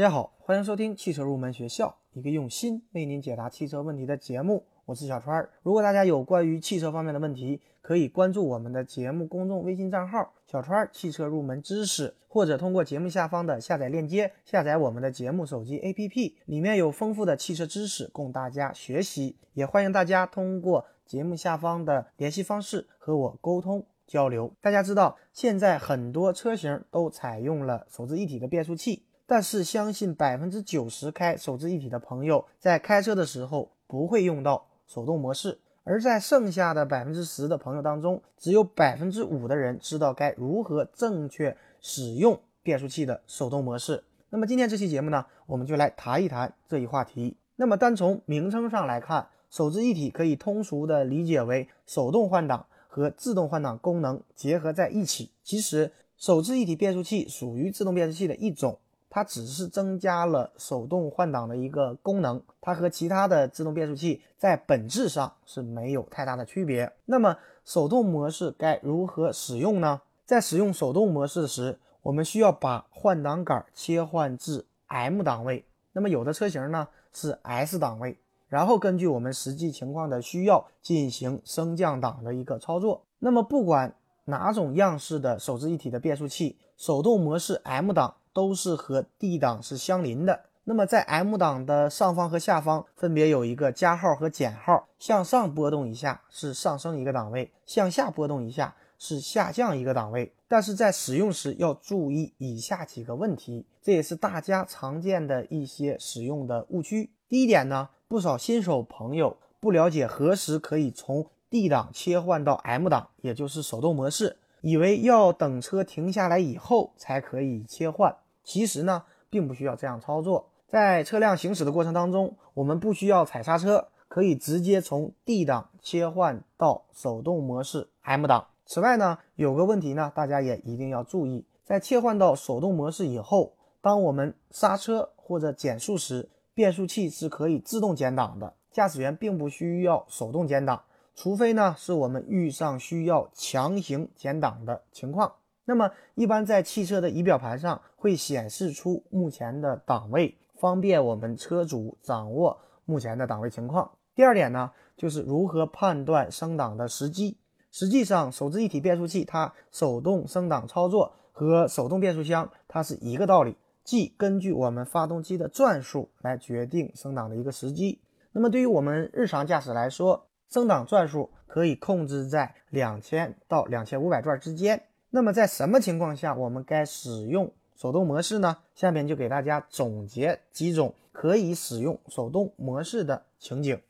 大家好，欢迎收听汽车入门学校，一个用心为您解答汽车问题的节目。我是小川儿。如果大家有关于汽车方面的问题，可以关注我们的节目公众微信账号“小川儿汽车入门知识”，或者通过节目下方的下载链接下载我们的节目手机 APP，里面有丰富的汽车知识供大家学习。也欢迎大家通过节目下方的联系方式和我沟通交流。大家知道，现在很多车型都采用了手自一体的变速器。但是，相信百分之九十开手自一体的朋友在开车的时候不会用到手动模式，而在剩下的百分之十的朋友当中，只有百分之五的人知道该如何正确使用变速器的手动模式。那么今天这期节目呢，我们就来谈一谈这一话题。那么单从名称上来看，手自一体可以通俗的理解为手动换挡和自动换挡功能结合在一起。其实，手自一体变速器属于自动变速器的一种。它只是增加了手动换挡的一个功能，它和其他的自动变速器在本质上是没有太大的区别。那么手动模式该如何使用呢？在使用手动模式时，我们需要把换挡杆切换至 M 档位。那么有的车型呢是 S 档位，然后根据我们实际情况的需要进行升降档的一个操作。那么不管哪种样式的手自一体的变速器，手动模式 M 档。都是和 D 档是相邻的。那么在 M 档的上方和下方分别有一个加号和减号，向上波动一下是上升一个档位，向下波动一下是下降一个档位。但是在使用时要注意以下几个问题，这也是大家常见的一些使用的误区。第一点呢，不少新手朋友不了解何时可以从 D 档切换到 M 档，也就是手动模式。以为要等车停下来以后才可以切换，其实呢，并不需要这样操作。在车辆行驶的过程当中，我们不需要踩刹车，可以直接从 D 档切换到手动模式 M 档。此外呢，有个问题呢，大家也一定要注意，在切换到手动模式以后，当我们刹车或者减速时，变速器是可以自动减档的，驾驶员并不需要手动减档。除非呢，是我们遇上需要强行减档的情况，那么一般在汽车的仪表盘上会显示出目前的档位，方便我们车主掌握目前的档位情况。第二点呢，就是如何判断升档的时机。实际上，手自一体变速器它手动升档操作和手动变速箱它是一个道理，即根据我们发动机的转速来决定升档的一个时机。那么对于我们日常驾驶来说，升档转速可以控制在两千到两千五百转之间。那么在什么情况下我们该使用手动模式呢？下面就给大家总结几种可以使用手动模式的情景。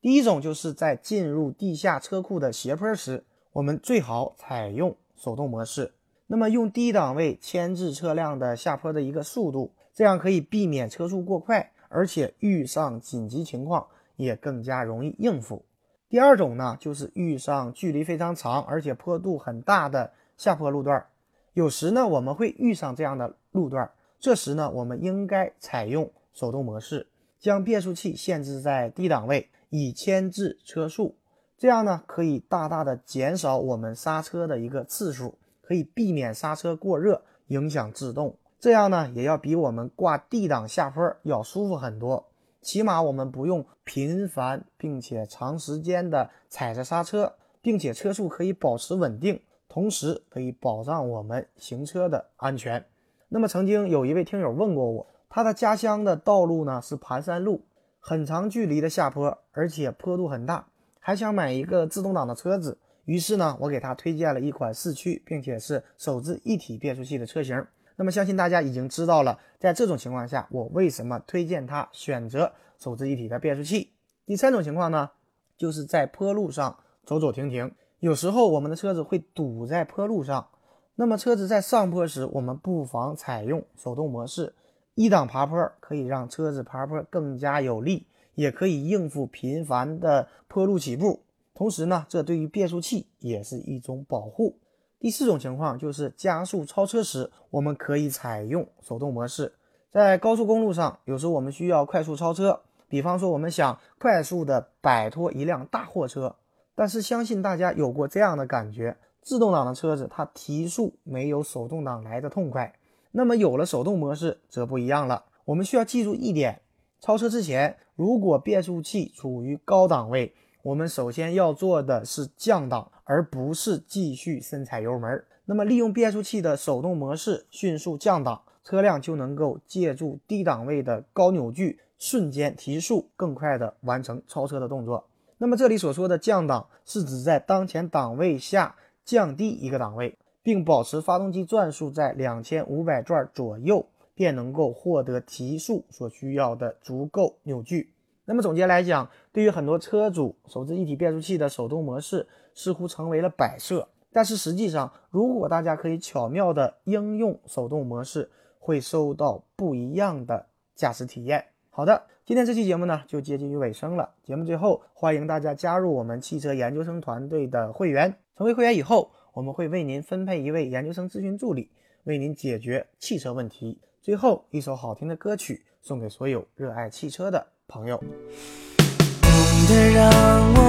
第一种就是在进入地下车库的斜坡时，我们最好采用手动模式。那么用低档位牵制车辆的下坡的一个速度，这样可以避免车速过快，而且遇上紧急情况也更加容易应付。第二种呢，就是遇上距离非常长而且坡度很大的下坡路段，有时呢我们会遇上这样的路段，这时呢我们应该采用手动模式，将变速器限制在低档位，以牵制车速，这样呢可以大大的减少我们刹车的一个次数，可以避免刹车过热影响制动，这样呢也要比我们挂 D 档下坡要舒服很多。起码我们不用频繁并且长时间的踩着刹车，并且车速可以保持稳定，同时可以保障我们行车的安全。那么曾经有一位听友问过我，他的家乡的道路呢是盘山路，很长距离的下坡，而且坡度很大，还想买一个自动挡的车子。于是呢，我给他推荐了一款四驱并且是手自一体变速器的车型。那么相信大家已经知道了，在这种情况下，我为什么推荐他选择手自一体的变速器？第三种情况呢，就是在坡路上走走停停，有时候我们的车子会堵在坡路上，那么车子在上坡时，我们不妨采用手动模式，一档爬坡可以让车子爬坡更加有力，也可以应付频繁的坡路起步，同时呢，这对于变速器也是一种保护。第四种情况就是加速超车时，我们可以采用手动模式。在高速公路上，有时候我们需要快速超车，比方说我们想快速的摆脱一辆大货车，但是相信大家有过这样的感觉：自动挡的车子它提速没有手动挡来的痛快。那么有了手动模式则不一样了，我们需要记住一点：超车之前，如果变速器处于高档位，我们首先要做的是降档，而不是继续深踩油门。那么，利用变速器的手动模式迅速降档，车辆就能够借助低档位的高扭矩，瞬间提速，更快的完成超车的动作。那么，这里所说的降档，是指在当前档位下降低一个档位，并保持发动机转速在两千五百转左右，便能够获得提速所需要的足够扭矩。那么，总结来讲，对于很多车主，手自一体变速器的手动模式似乎成为了摆设。但是实际上，如果大家可以巧妙的应用手动模式，会收到不一样的驾驶体验。好的，今天这期节目呢就接近于尾声了。节目最后，欢迎大家加入我们汽车研究生团队的会员。成为会员以后，我们会为您分配一位研究生咨询助理，为您解决汽车问题。最后一首好听的歌曲送给所有热爱汽车的朋友。懂得让我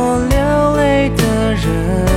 人。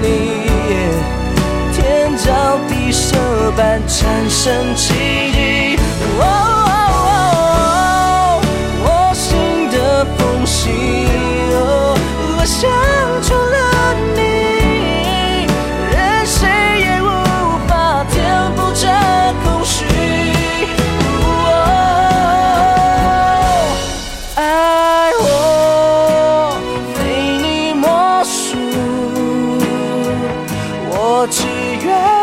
你，天造地设般产生奇迹。只